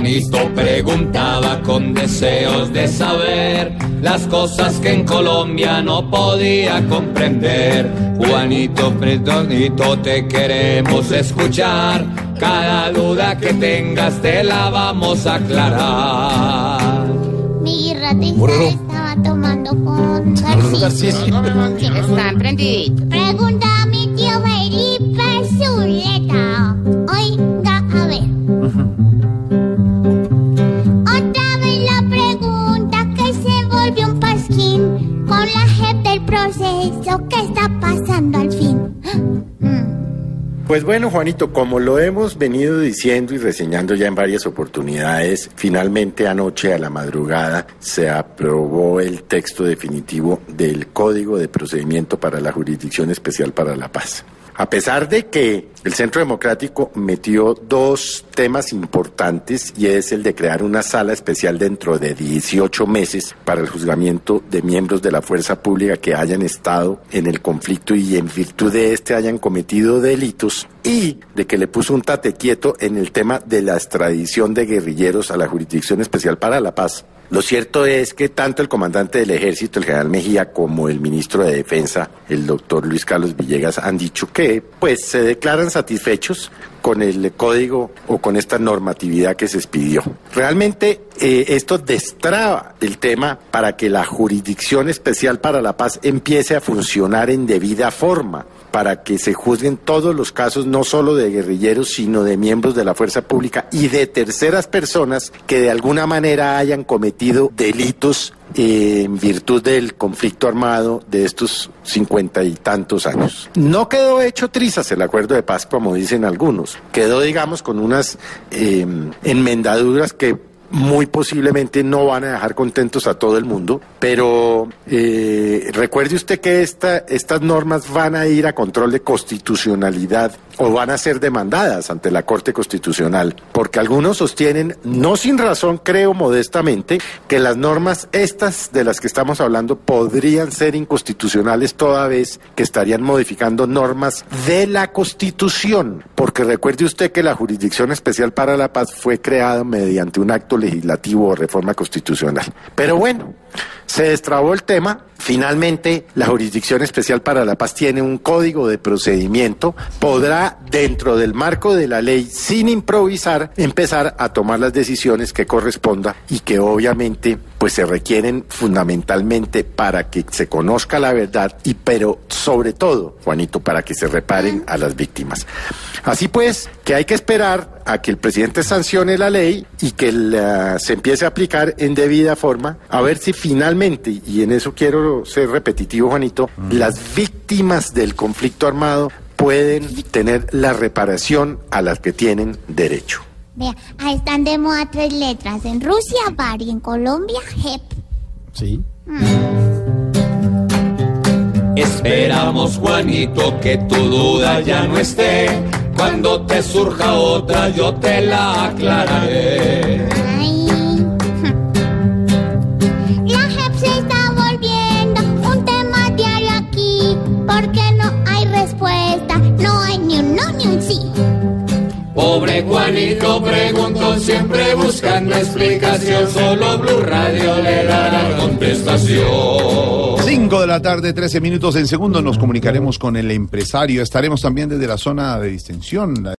Juanito preguntaba con deseos de saber las cosas que en Colombia no podía comprender. Juanito Preguntito, te queremos escuchar. Cada duda que tengas te la vamos a aclarar. Mi ratita estaba tomando con García. Están prendiditos. Pregunta Que está pasando al fin. Pues bueno, Juanito, como lo hemos venido diciendo y reseñando ya en varias oportunidades, finalmente anoche a la madrugada se aprobó el texto definitivo del Código de Procedimiento para la Jurisdicción Especial para la Paz. A pesar de que el Centro Democrático metió dos temas importantes y es el de crear una sala especial dentro de 18 meses para el juzgamiento de miembros de la fuerza pública que hayan estado en el conflicto y en virtud de este hayan cometido delitos y de que le puso un tate quieto en el tema de la extradición de guerrilleros a la Jurisdicción Especial para la Paz. Lo cierto es que tanto el comandante del ejército, el general Mejía, como el ministro de Defensa, el doctor Luis Carlos Villegas, han dicho que pues se declaran satisfechos con el código o con esta normatividad que se expidió. Realmente eh, esto destraba el tema para que la Jurisdicción Especial para la Paz empiece a funcionar en debida forma para que se juzguen todos los casos, no solo de guerrilleros, sino de miembros de la fuerza pública y de terceras personas que de alguna manera hayan cometido delitos eh, en virtud del conflicto armado de estos cincuenta y tantos años. No quedó hecho trizas el acuerdo de paz, como dicen algunos. Quedó, digamos, con unas eh, enmendaduras que muy posiblemente no van a dejar contentos a todo el mundo, pero eh, recuerde usted que esta, estas normas van a ir a control de constitucionalidad o van a ser demandadas ante la Corte Constitucional, porque algunos sostienen, no sin razón, creo modestamente, que las normas estas de las que estamos hablando podrían ser inconstitucionales toda vez que estarían modificando normas de la Constitución, porque recuerde usted que la Jurisdicción Especial para la Paz fue creada mediante un acto legislativo o reforma constitucional. Pero bueno, se destrabó el tema. Finalmente, la Jurisdicción Especial para la Paz tiene un código de procedimiento. Podrá, dentro del marco de la ley, sin improvisar, empezar a tomar las decisiones que corresponda y que obviamente pues se requieren fundamentalmente para que se conozca la verdad y pero sobre todo, Juanito, para que se reparen a las víctimas. Así pues, que hay que esperar a que el presidente sancione la ley y que la, se empiece a aplicar en debida forma, a ver si finalmente, y en eso quiero ser repetitivo, Juanito, las víctimas del conflicto armado pueden tener la reparación a las que tienen derecho. Vea, ahí están de moda tres letras. En Rusia, VAR y en Colombia, JEP. Sí. Esperamos, Juanito, que tu duda ya no esté. Cuando te surja otra, yo te la aclararé. Ay. La JEP se está volviendo un tema diario aquí. Porque no hay respuesta, no hay ni un no ni un sí. Pobre Juanito preguntó siempre buscando explicación. Solo Blue Radio le dará contestación. 5 de la tarde, 13 minutos en segundo, nos comunicaremos con el empresario. Estaremos también desde la zona de distensión.